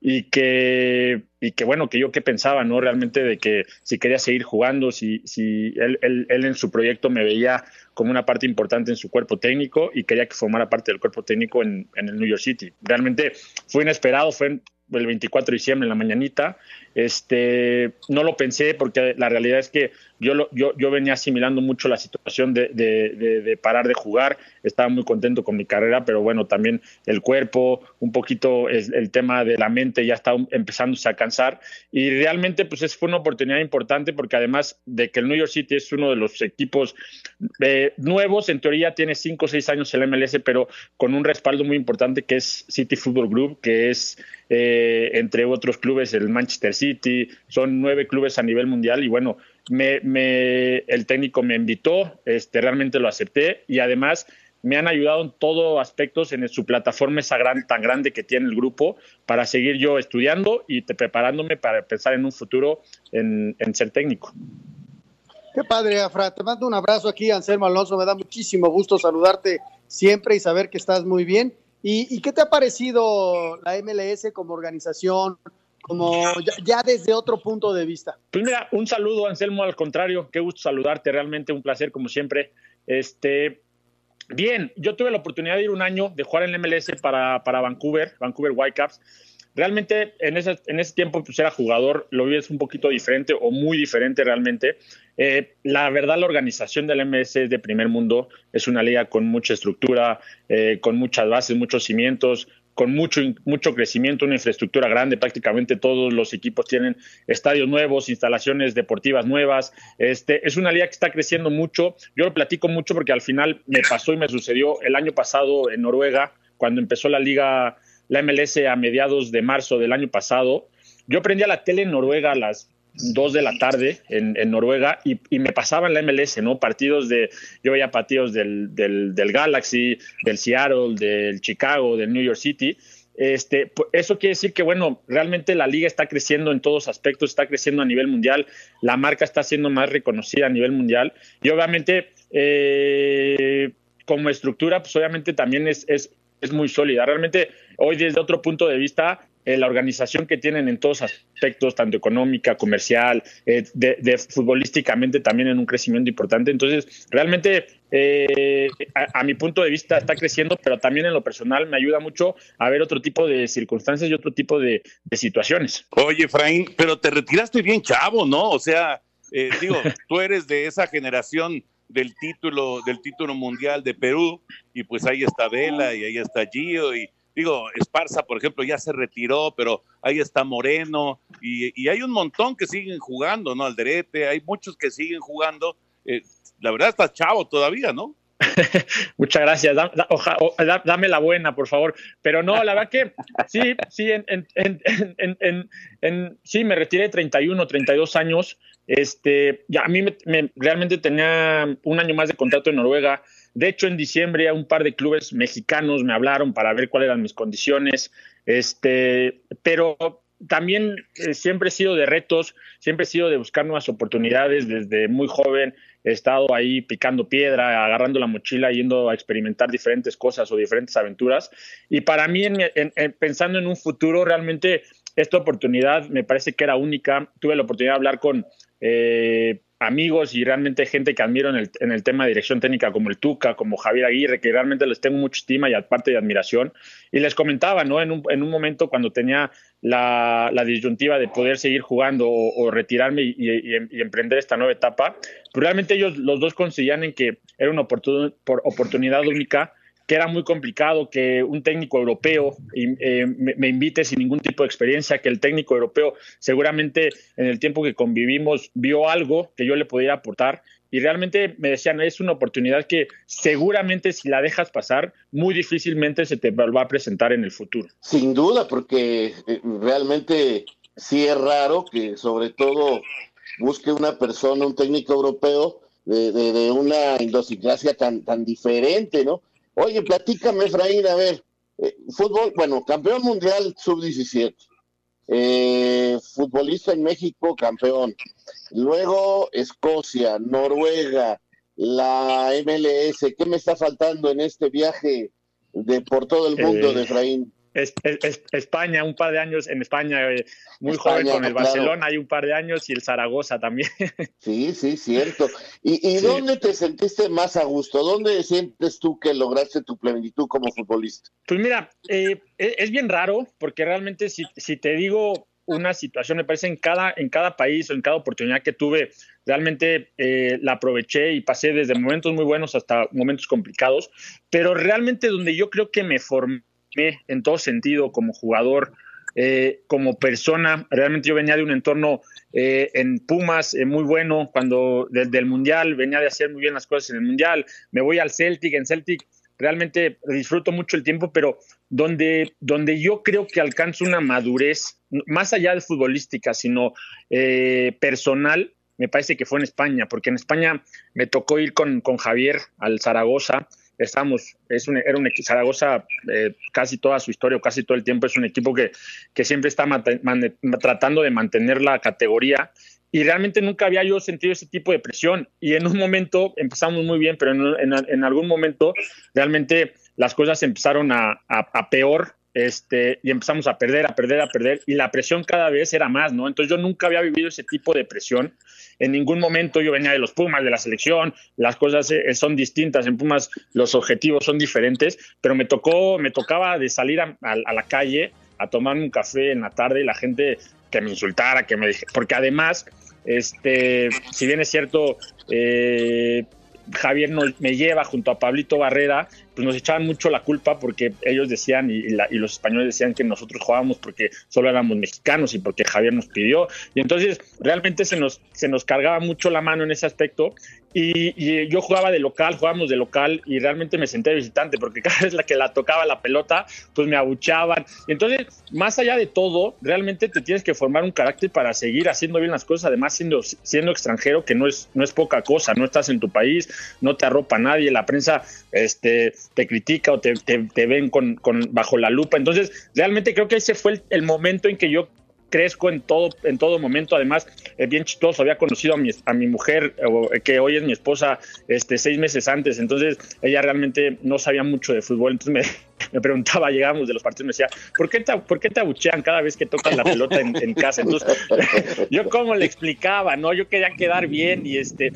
Speaker 19: y que, y que bueno, que yo qué pensaba, ¿no? Realmente de que si quería seguir jugando, si, si él, él, él, en su proyecto me veía como una parte importante en su cuerpo técnico y quería que formara parte del cuerpo técnico en, en el New York City. Realmente fue inesperado, fue el 24 de diciembre en la mañanita. Este, no lo pensé porque la realidad es que yo, lo, yo, yo venía asimilando mucho la situación de, de, de, parar de jugar, estaba muy contento con mi carrera, pero bueno, también el cuerpo, un poquito el, el tema de la mente ya estaba empezándose a cansar y realmente pues es, fue una oportunidad importante porque además de que el New York City es uno de los equipos eh, nuevos, en teoría tiene 5 o 6 años el MLS, pero con un respaldo muy importante que es City Football Group, que es eh, entre otros clubes el Manchester City, son nueve clubes a nivel mundial y bueno, me, el técnico me invitó, este, realmente lo acepté y además me han ayudado en todos aspectos en su plataforma esa tan grande que tiene el grupo para seguir yo estudiando y preparándome para pensar en un futuro en, ser técnico.
Speaker 10: Qué padre, Afra. Te mando un abrazo aquí, Anselmo Alonso. Me da muchísimo gusto saludarte siempre y saber que estás muy bien. ¿Y, y qué te ha parecido la MLS como organización, como ya, desde otro punto de vista.
Speaker 19: Pues mira, un saludo, Anselmo, al contrario, qué gusto saludarte, realmente un placer como siempre. Este, bien, yo tuve la oportunidad de ir un año de jugar en el MLS para, para Vancouver, Vancouver Whitecaps. Realmente en ese, en ese tiempo pues era jugador, lo vi es un poquito diferente o muy diferente realmente. Eh, la verdad, la organización del MLS es de primer mundo, es una liga con mucha estructura, eh, con muchas bases, muchos cimientos, con mucho, mucho crecimiento, una infraestructura grande, prácticamente todos los equipos tienen estadios nuevos, instalaciones deportivas nuevas. Este, es una liga que está creciendo mucho. Yo lo platico mucho porque al final me pasó y me sucedió el año pasado en Noruega, cuando empezó la liga, la MLS a mediados de marzo del año pasado. Yo prendía la tele en Noruega a las dos de la tarde en, Noruega y, me pasaba en la MLS, ¿no? Partidos de, yo veía partidos del, del, Galaxy, del Seattle, del Chicago, del New York City. Este, eso quiere decir que, bueno, realmente la liga está creciendo en todos aspectos, está creciendo a nivel mundial, la marca está siendo más reconocida a nivel mundial y obviamente eh, como estructura, pues obviamente también es, es, es muy sólida. Realmente hoy desde otro punto de vista, eh, la organización que tienen en todos aspectos, tanto económica, comercial, eh, de, futbolísticamente también en un crecimiento importante. Entonces, realmente, eh, a, mi punto de vista, está creciendo, pero también en lo personal me ayuda mucho a ver otro tipo de circunstancias y otro tipo de, situaciones.
Speaker 8: Oye, Efraín, pero te retiraste bien chavo, ¿no? O sea, digo, (laughs) tú eres de esa generación del título del título mundial de Perú y pues ahí está Vela y ahí está Gio y digo, Esparza, por ejemplo, ya se retiró, pero ahí está Moreno, y, hay un montón que siguen jugando, ¿no? Alderete, hay muchos que siguen jugando. Eh, la verdad está chavo todavía, ¿no? (laughs)
Speaker 19: Muchas gracias. dame la buena, por favor. Pero no, la verdad que sí, sí, en, sí, me retiré 31, 32 años. Este, ya a mí me, realmente tenía un año más de contrato en Noruega. De hecho, en diciembre un par de clubes mexicanos me hablaron para ver cuáles eran mis condiciones, este, pero también eh, siempre he sido de retos, siempre he sido de buscar nuevas oportunidades desde muy joven. He estado ahí picando piedra, agarrando la mochila, yendo a experimentar diferentes cosas o diferentes aventuras. Y para mí, pensando en un futuro, realmente esta oportunidad me parece que era única. Tuve la oportunidad de hablar con eh, amigos y realmente gente que admiro en el, en el, tema de dirección técnica, como el Tuca, como Javier Aguirre, que realmente les tengo mucha estima y aparte de admiración. Y les comentaba, ¿no? En un, en un momento cuando tenía la, la, disyuntiva de poder seguir jugando o, retirarme y, y, emprender esta nueva etapa, pues realmente ellos los dos coincidían en que era una oportunidad única que era muy complicado que un técnico europeo eh, me, invite sin ningún tipo de experiencia, que el técnico europeo seguramente en el tiempo que convivimos vio algo que yo le pudiera aportar y realmente me decían, es una oportunidad que seguramente si la dejas pasar, muy difícilmente se te va a presentar en el futuro.
Speaker 9: Sin duda, porque eh, realmente sí es raro que sobre todo busque una persona, un técnico europeo de, de, una idiosincrasia tan, tan diferente, ¿no? Oye, platícame, Efraín, a ver, eh, fútbol, bueno, campeón mundial sub-17, eh, futbolista en México, campeón. Luego Escocia, Noruega, la MLS. ¿Qué me está faltando en este viaje de por todo el mundo de
Speaker 19: España, un par de años en España, eh, muy joven con el Barcelona, hay un par de años y el Zaragoza también. (laughs)
Speaker 9: Sí, sí, cierto. ¿Y, dónde te sentiste más a gusto? ¿Dónde sientes tú que lograste tu plenitud como futbolista?
Speaker 19: Pues mira, eh, e, es bien raro porque realmente si, si te digo una situación, me parece, en cada, en cada país o en cada oportunidad que tuve, realmente eh, la aproveché y pasé desde momentos muy buenos hasta momentos complicados, pero realmente donde yo creo que me formé en todo sentido como jugador, eh, como persona, realmente yo venía de un entorno eh, en Pumas muy bueno, cuando desde el Mundial venía de hacer muy bien las cosas en el Mundial, me voy al Celtic, en Celtic realmente disfruto mucho el tiempo, pero donde, donde yo creo que alcanzo una madurez, más allá de futbolística, sino eh, personal, me parece que fue en España, porque en España me tocó ir con, con Javier al Zaragoza. Estamos, es un, era un Zaragoza, eh, casi toda su historia, casi todo el tiempo, es un equipo que, que siempre está tratando de mantener la categoría y realmente nunca había yo sentido ese tipo de presión. Y en un momento empezamos muy bien, pero en, en, algún momento realmente las cosas empezaron a, a, peor este, y empezamos a perder, a perder, a perder, y la presión cada vez era más, ¿no? Entonces yo nunca había vivido ese tipo de presión. En ningún momento yo venía de los Pumas, de la selección, las cosas eh, son distintas, en Pumas los objetivos son diferentes, pero me tocó, me tocaba de salir a, la calle a tomar un café en la tarde y la gente que me insultara, que me dije, porque además, este, si bien es cierto, eh, Javier me lleva junto a Pablito Barrera, pues nos echaban mucho la culpa porque ellos decían y, los españoles decían que nosotros jugábamos porque solo éramos mexicanos y porque Javier nos pidió. Y entonces realmente se nos, se nos cargaba mucho la mano en ese aspecto y, yo jugaba de local, jugábamos de local y realmente me senté visitante porque (laughs) cada vez la que la tocaba la pelota, pues me abuchaban. Entonces, más allá de todo, realmente te tienes que formar un carácter para seguir haciendo bien las cosas, además siendo, siendo extranjero, que no es, no es poca cosa, no estás en tu país, no te arropa nadie, la prensa este, te critica o te, ven con, con, bajo la lupa. Entonces, realmente creo que ese fue el momento en que yo crezco en todo, en todo momento. Además, es bien chistoso, había conocido a mi, a mi mujer, que hoy es mi esposa, este, seis meses antes, entonces ella realmente no sabía mucho de fútbol, entonces me, me preguntaba, (laughs) llegamos de los partidos, me decía, ¿por qué te, ¿por qué te abuchean cada vez que tocan la pelota en, casa? Entonces, (laughs) yo como le explicaba, ¿no? Yo quería quedar bien y este,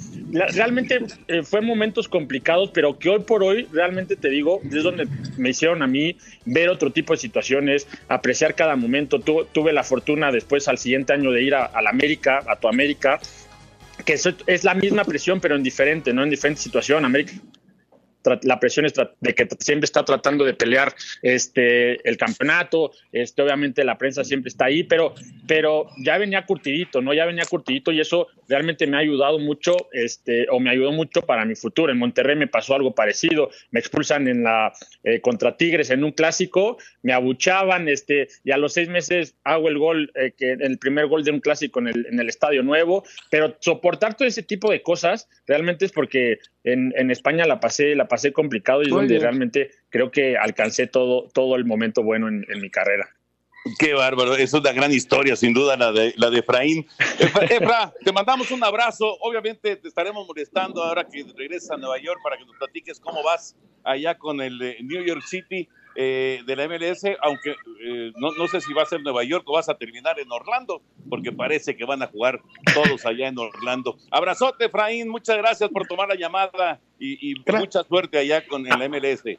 Speaker 19: realmente eh, fue momentos complicados, pero que hoy por hoy, realmente te digo, es donde me hicieron a mí ver otro tipo de situaciones, apreciar cada momento. tuve la fortuna después al siguiente año de ir a, a la América, a tu América, que es, es la misma presión, pero en diferente, ¿no? En diferente situación. América la presión de que siempre está tratando de pelear este el campeonato, este obviamente la prensa siempre está ahí, pero pero ya venía curtidito, ¿no? Ya venía curtidito y eso realmente me ha ayudado mucho este o me ayudó mucho para mi futuro. En Monterrey me pasó algo parecido, me expulsan en la eh, contra Tigres en un clásico, me abuchaban este y a los seis meses hago el gol eh, que el primer gol de un clásico en el en el estadio nuevo, pero soportar todo ese tipo de cosas realmente es porque en, en España la pasé la pasé complicado y es donde realmente creo que alcancé todo, todo el momento bueno en, mi carrera.
Speaker 8: Qué bárbaro, es una gran historia, sin duda, la de, la de Efraín. Efra, (laughs) te mandamos un abrazo. Obviamente te estaremos molestando ahora que regresas a Nueva York para que nos platiques cómo vas allá con el eh, New York City eh, de la MLS, aunque eh, no, no, sé si va a ser Nueva York o vas a terminar en Orlando, porque parece que van a jugar todos allá en Orlando. Abrazote, Efraín, muchas gracias por tomar la llamada y, mucha suerte allá con el MLS.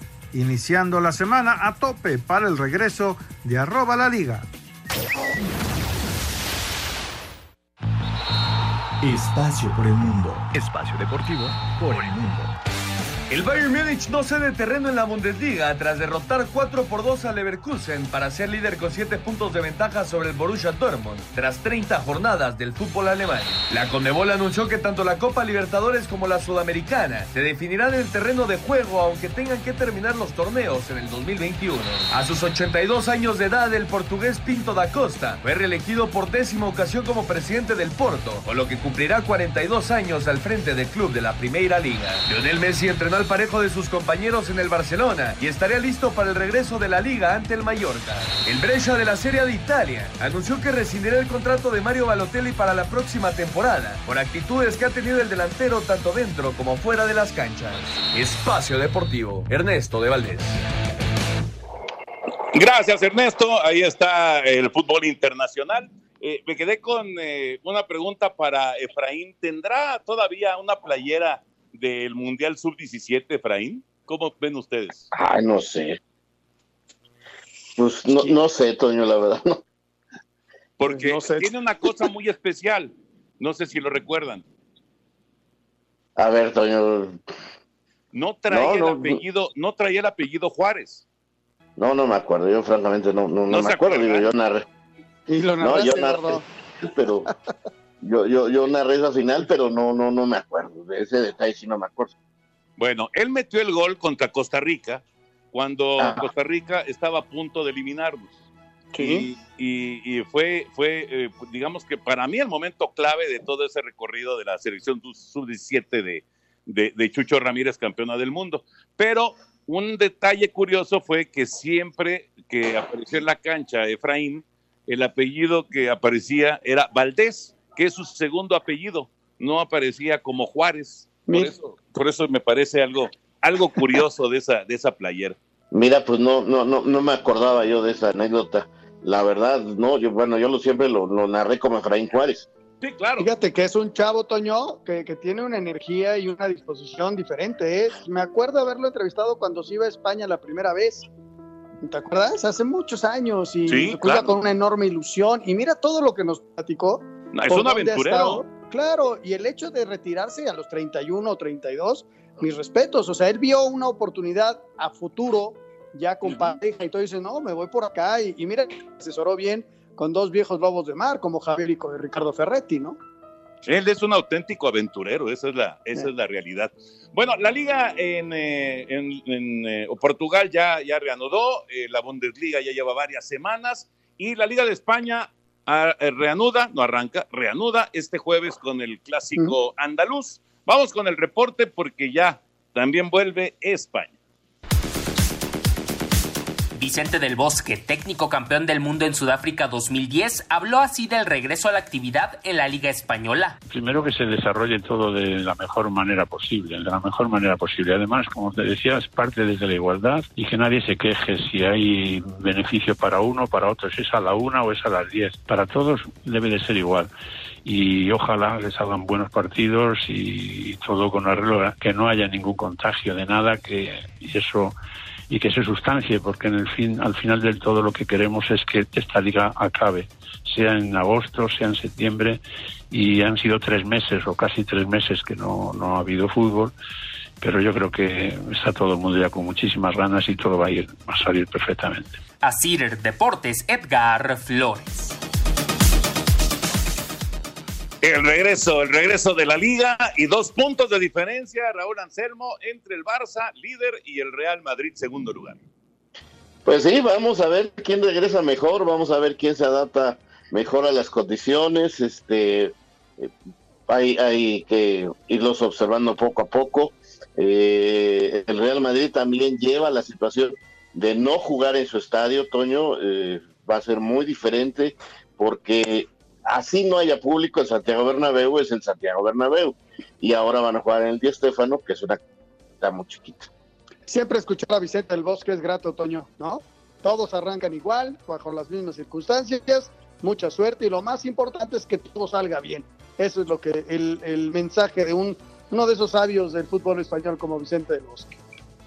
Speaker 1: Iniciando la semana a tope para el regreso de arroba la liga.
Speaker 6: Espacio por el mundo. Espacio deportivo por el mundo.
Speaker 20: El Bayern Múnich no cede terreno en la Bundesliga tras derrotar 4 por 2 a Leverkusen para ser líder con 7 puntos de ventaja sobre el Borussia Dortmund tras 30 jornadas del fútbol alemán. La Conmebol anunció que tanto la Copa Libertadores como la Sudamericana se definirán en el terreno de juego aunque tengan que terminar los torneos en el 2021. A sus 82 años de edad, el portugués Pinto da Costa fue reelegido por décima ocasión como presidente del Porto, con lo que cumplirá 42 años al frente del club de la Primera Liga. Lionel Messi entrenó al parejo de sus compañeros en el Barcelona y estaría listo para el regreso de la liga ante el Mallorca. El Brescia de la Serie de Italia anunció que rescindirá el contrato de Mario Balotelli para la próxima temporada por actitudes que ha tenido el delantero tanto dentro como fuera de las canchas. Espacio Deportivo, Ernesto de Valdés.
Speaker 8: Gracias, Ernesto. Ahí está el fútbol internacional. Eh, me quedé con eh, una pregunta para Efraín. ¿Tendrá todavía una playera del Mundial Sub-17, Efraín? ¿Cómo ven ustedes?
Speaker 9: Ay, no sé. Pues no, no sé, Toño, la verdad. No.
Speaker 8: Porque tiene una cosa muy especial. No sé si lo recuerdan.
Speaker 9: A ver, Toño.
Speaker 8: No traía
Speaker 9: No,
Speaker 8: el apellido, no traía el apellido Juárez.
Speaker 9: No, no me acuerdo. Yo, francamente, no, no, no,
Speaker 8: ¿No
Speaker 9: me acuerdo. Digo, yo narré.
Speaker 10: Y lo
Speaker 9: No, yo narré. Pero yo, yo, yo narré esa final, pero no, no, no me acuerdo. De ese detalle sí no me acuerdo.
Speaker 8: Bueno, él metió el gol contra Costa Rica cuando
Speaker 9: Ah.
Speaker 8: Costa Rica estaba a punto de eliminarnos.
Speaker 10: Sí.
Speaker 8: Y, y- y fue, fue eh, digamos que para mí el momento clave de todo ese recorrido de la selección sub-17 de, de, de Chucho Ramírez, campeona del mundo. Pero un detalle curioso fue que siempre que apareció en la cancha Efraín, el apellido que aparecía era Valdés, que es su segundo apellido, no aparecía como Juárez. Por
Speaker 10: Mira.
Speaker 8: eso, por eso me parece algo, algo curioso de esa, de esa playera.
Speaker 9: Mira, pues no, no, no, no me acordaba yo de esa anécdota. La verdad, no, yo, bueno, yo lo siempre lo, lo narré como Efraín Juárez.
Speaker 8: Sí, claro.
Speaker 10: Fíjate que es un chavo, Toño, que, que tiene una energía y una disposición diferente. ¿eh? Me acuerdo haberlo entrevistado cuando se iba a España la primera vez. ¿Te acuerdas? Hace muchos años y
Speaker 8: Sí,
Speaker 10: se cuida
Speaker 8: claro.
Speaker 10: con una enorme ilusión. Y mira todo lo que nos platicó.
Speaker 8: Es un aventurero.
Speaker 10: Claro, y el hecho de retirarse a los 31 o 32, mis respetos. O sea, él vio una oportunidad a futuro, ya con pareja, y todo dice, no, me voy por acá. Y, y mira, asesoró bien con dos viejos lobos de mar, como Javier y con Ricardo Ferretti, ¿no?
Speaker 8: Él es un auténtico aventurero, esa es la, esa es la realidad. Bueno, la liga en, eh, en- en, eh, Portugal ya, ya reanudó, eh, la Bundesliga ya lleva varias semanas y la Liga de España eh, reanuda, no arranca, reanuda este jueves con el clásico andaluz. Vamos con el reporte porque ya también vuelve España.
Speaker 12: Vicente del Bosque, técnico campeón del mundo en Sudáfrica 2010, habló así del regreso a la actividad en la Liga Española.
Speaker 21: Primero que se desarrolle todo de la mejor manera posible, de la mejor manera posible. Además, como te decía, es parte desde la igualdad y que nadie se queje si hay beneficio para uno, para otro, si es a la una o es a las diez. Para todos debe de ser igual. Y ojalá les salgan buenos partidos y, todo con arreglo, que no haya ningún contagio de nada, que eso y que se sustancie, porque en el fin, al final del todo lo que queremos es que esta liga acabe, sea en agosto, sea en septiembre, y han sido tres meses o casi tres meses que no, no ha habido fútbol, pero yo creo que está todo el mundo ya con muchísimas ganas y todo va a ir, va a salir perfectamente.
Speaker 12: Deportes, Edgar Flores.
Speaker 8: El regreso, el regreso de la liga y dos puntos de diferencia, Raúl Anselmo, entre el Barça, líder, y el Real Madrid, segundo lugar.
Speaker 9: Pues sí, vamos a ver quién regresa mejor, vamos a ver quién se adapta mejor a las condiciones, este eh, hay, que irlos observando poco a poco. Eh, el Real Madrid también lleva la situación de no jugar en su estadio, Toño, eh, va a ser muy diferente porque así no haya público en Santiago Bernabéu, es en Santiago Bernabéu. Y ahora van a jugar en el Di Stéfano, que es una está muy chiquita.
Speaker 10: Siempre escuchar a Vicente del Bosque es grato, Toño, ¿no? todos arrancan igual, bajo las mismas circunstancias, mucha suerte y lo más importante es que todo salga bien. Eso es lo que el, el mensaje de un, uno de esos sabios del fútbol español como Vicente del Bosque.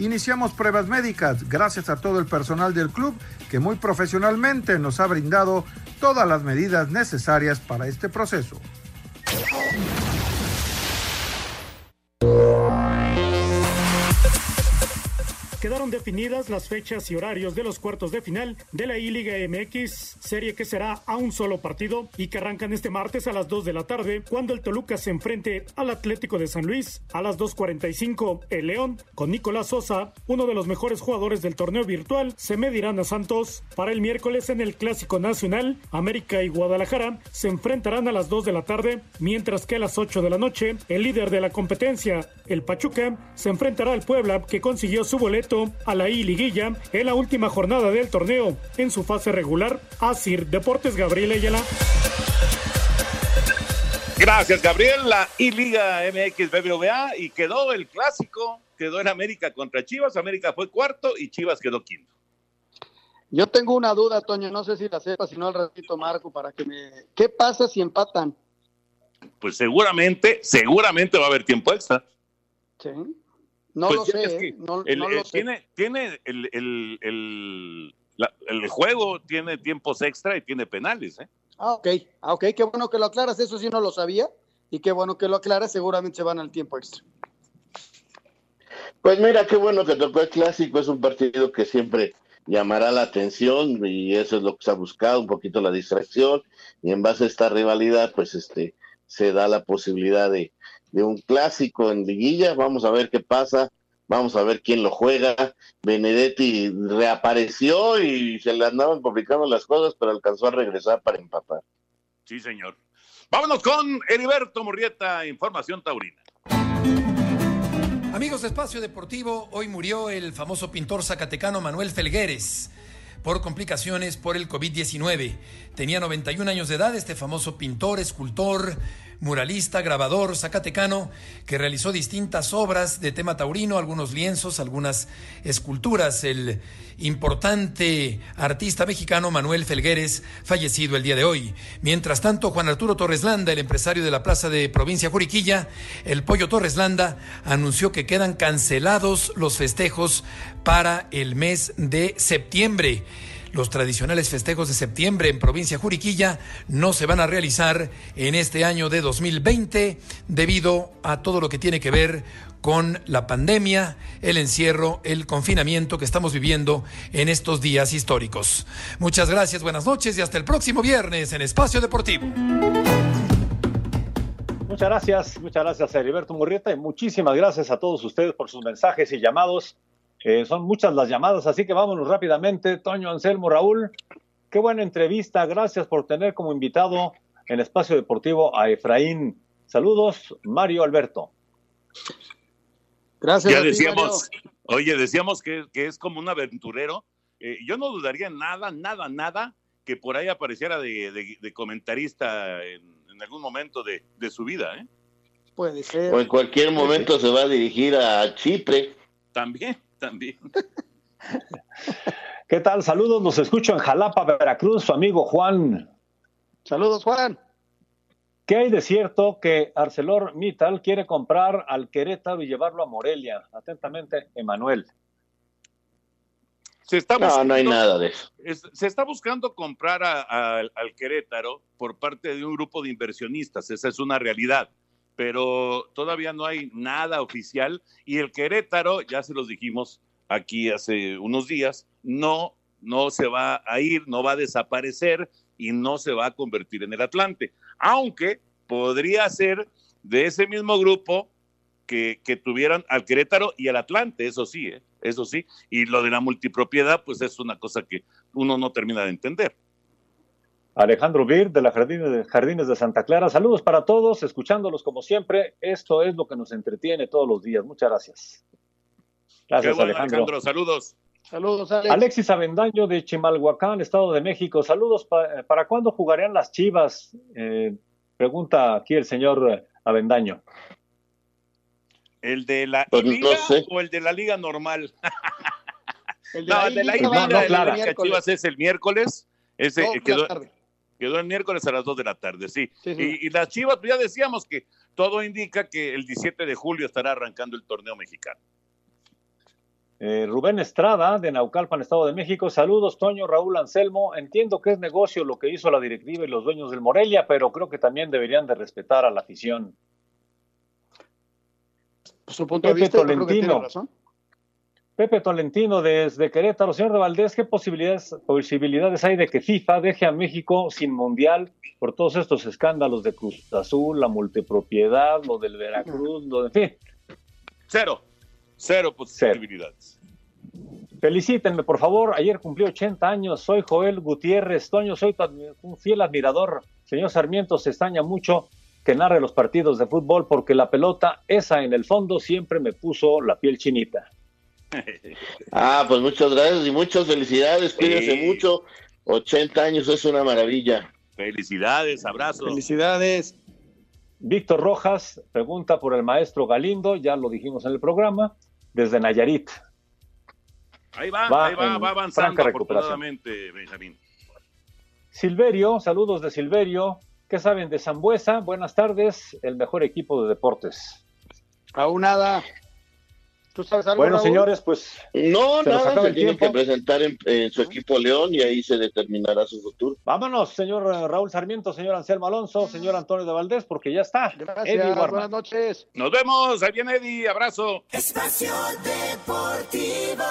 Speaker 1: Iniciamos pruebas médicas gracias a todo el personal del club que muy profesionalmente nos ha brindado todas las medidas necesarias para este proceso.
Speaker 14: Definidas las fechas y horarios de los cuartos de final de la I-Liga MX, serie que será a un solo partido y que arrancan este martes a las 2 de la tarde cuando el Toluca se enfrente al Atlético de San Luis. A las 2.45, el León, con Nicolás Sosa, uno de los mejores jugadores del torneo virtual, se medirán a Santos. Para el miércoles en el Clásico Nacional, América y Guadalajara se enfrentarán a las 2 de la tarde, mientras que a las 8 de la noche, el líder de la competencia, el Pachuca, se enfrentará al Puebla que consiguió su boleto a la I-Liguilla en la última jornada del torneo en su fase regular. Asir Deportes Gabriel Ayala.
Speaker 8: Gracias, Gabriel. La I-Liga MX BBVA y quedó el clásico. Quedó en América contra Chivas. América fue cuarto y Chivas quedó quinto.
Speaker 10: Yo tengo una duda, Toño, no sé si la sepa, si no al ratito Marco, para que me... ¿Qué pasa si empatan?
Speaker 8: Pues seguramente, seguramente va a haber tiempo extra.
Speaker 10: Sí. No
Speaker 8: Pues
Speaker 10: lo sé,
Speaker 8: es que
Speaker 10: ¿eh? no,
Speaker 8: el,
Speaker 10: no lo sé.
Speaker 8: tiene, tiene el, el, el, la- el juego tiene tiempos extra y tiene penales, ¿eh?
Speaker 10: Ah, ok, ah, ok, qué bueno que lo aclaras, eso sí no lo sabía, y qué bueno que lo aclaras, seguramente se van al tiempo extra.
Speaker 9: Pues mira, qué bueno que tocó el clásico, es un partido que siempre llamará la atención y eso es lo que se ha buscado, un poquito la distracción y en base a esta rivalidad, pues este se da la posibilidad de, de un clásico en liguilla, vamos a ver qué pasa, vamos a ver quién lo juega, Benedetti reapareció y se le andaban complicando las cosas, pero alcanzó a regresar para empatar.
Speaker 8: Sí, señor. Vámonos con Heriberto Murrieta, Información Taurina.
Speaker 22: Amigos de Espacio Deportivo, hoy murió el famoso pintor zacatecano Manuel Felgueres por complicaciones por el COVID-19. Tenía 91 años de edad este famoso pintor, escultor, muralista, grabador zacatecano que realizó distintas obras de tema taurino, algunos lienzos, algunas esculturas. El importante artista mexicano Manuel Felgueres, fallecido el día de hoy. Mientras tanto, Juan Arturo Torres Landa, el empresario de la Plaza de Provincia Juriquilla, el Pollo Torres Landa, anunció que quedan cancelados los festejos para el mes de septiembre. Los tradicionales festejos de septiembre en provincia Juriquilla no se van a realizar en este año de 2020 debido a todo lo que tiene que ver con la pandemia, el encierro, el confinamiento que estamos viviendo en estos días históricos. Muchas gracias, buenas noches y hasta el próximo viernes en Espacio Deportivo.
Speaker 13: Muchas gracias, muchas gracias a Heriberto Murrieta y muchísimas gracias a todos ustedes por sus mensajes y llamados. Eh, son muchas las llamadas, así que vámonos rápidamente. Toño Anselmo, Raúl, qué buena entrevista. Gracias por tener como invitado en Espacio Deportivo a Efraín. Saludos, Mario Alberto.
Speaker 10: Gracias.
Speaker 8: Ya decíamos, oye, decíamos que, que es como un aventurero. Eh, yo no dudaría nada, nada, nada que por ahí apareciera de, de- de comentarista en, en algún momento de, de su vida, ¿eh?
Speaker 10: Puede ser.
Speaker 9: O en cualquier momento se va a dirigir a Chipre.
Speaker 8: También, también.
Speaker 13: ¿Qué tal? Saludos, los escucho en Jalapa, Veracruz, su amigo Juan.
Speaker 10: Saludos, Juan.
Speaker 13: ¿Qué hay de cierto que ArcelorMittal quiere comprar al Querétaro y llevarlo a Morelia? Atentamente, Emanuel.
Speaker 8: Se está
Speaker 9: No, no hay
Speaker 8: buscando-
Speaker 9: nada de eso.
Speaker 8: es- se está buscando comprar a- a- al Querétaro por parte de un grupo de inversionistas, esa es una realidad, pero todavía no hay nada oficial y el Querétaro, ya se los dijimos aquí hace unos días, no, no se va a ir, no va a desaparecer y no se va a convertir en el Atlante, aunque podría ser de ese mismo grupo que, que tuvieran al Querétaro y al Atlante, eso sí, ¿eh? eso sí. Y lo de la multipropiedad, pues es una cosa que uno no termina de entender.
Speaker 13: Alejandro Bir de la Jardines de, Jardines de Santa Clara. Saludos para todos, escuchándolos como siempre. Esto es lo que nos entretiene todos los días. Muchas gracias. Gracias,
Speaker 8: Qué bueno,
Speaker 13: Alejandro.
Speaker 8: Saludos.
Speaker 10: Saludos, Alex.
Speaker 13: Alexis Avendaño de Chimalhuacán, Estado de México. Saludos. Pa- ¿Para cuándo jugarían las Chivas? Eh, pregunta aquí el señor Avendaño.
Speaker 8: ¿El de la
Speaker 13: Pues no
Speaker 8: liga
Speaker 13: sé.
Speaker 8: o el de la liga normal?
Speaker 10: El
Speaker 8: no, el de la
Speaker 10: I-Liga
Speaker 8: liga,
Speaker 10: va a ser
Speaker 8: el de la
Speaker 10: miércoles.
Speaker 8: Chivas es el miércoles. Ese
Speaker 10: la
Speaker 8: quedó,
Speaker 10: tarde.
Speaker 8: Quedó el miércoles a las 2 de la tarde, sí.
Speaker 10: Sí, sí.
Speaker 8: Y, y las Chivas, pues ya decíamos que todo indica que el 17 de julio estará arrancando el torneo mexicano.
Speaker 13: Eh, Rubén Estrada, de Naucalpan, Estado de México. Saludos, Toño, Raúl Anselmo. Entiendo que es negocio lo que hizo la directiva y los dueños del Morelia, pero creo que también deberían de respetar a la afición.
Speaker 10: Su punto de vista, yo creo que tiene
Speaker 13: Tolentino.
Speaker 10: razón.
Speaker 13: Pepe Tolentino, desde Querétaro. Señor de Valdés, ¿qué posibilidades, posibilidades hay de que FIFA deje a México sin mundial por todos estos escándalos de Cruz Azul, la multipropiedad, lo del Veracruz, lo de... En fin,
Speaker 8: Cero. Cero posibilidades.
Speaker 13: Felicítenme, por favor. Ayer cumplí 80 años. Soy Joel Gutiérrez. Toño, soy un fiel admirador. Señor Sarmiento, se extraña mucho que narre los partidos de fútbol porque la pelota, esa en el fondo, siempre me puso la piel chinita.
Speaker 9: Ah, pues muchas gracias y muchas felicidades. Cuídense
Speaker 8: Sí.
Speaker 9: mucho. 80 años es una maravilla.
Speaker 8: Felicidades, abrazos.
Speaker 10: Felicidades.
Speaker 13: Víctor Rojas pregunta por el maestro Galindo, ya lo dijimos en el programa, desde Nayarit.
Speaker 8: Ahí va,
Speaker 13: Va
Speaker 8: ahí va, va avanzando
Speaker 13: franca recuperación.
Speaker 8: afortunadamente, Benjamín.
Speaker 13: Silverio, saludos de Silverio. ¿Qué saben de Zambuesa? Buenas tardes, el mejor equipo de deportes.
Speaker 10: Aún nada. ¿Tú sabes algo,
Speaker 13: Bueno,
Speaker 10: Raúl?
Speaker 13: señores, pues
Speaker 9: No,
Speaker 13: Se
Speaker 9: nada, se tiene que presentar en, en su equipo León y ahí se determinará su futuro.
Speaker 13: vámonos, señor eh, Raúl Sarmiento, señor Anselmo Alonso, señor Antonio de Valdés, porque ya está. Eddie
Speaker 10: Gracias, buenas noches.
Speaker 8: Nos vemos, ahí viene Eddie, abrazo.
Speaker 23: Espacio Deportivo.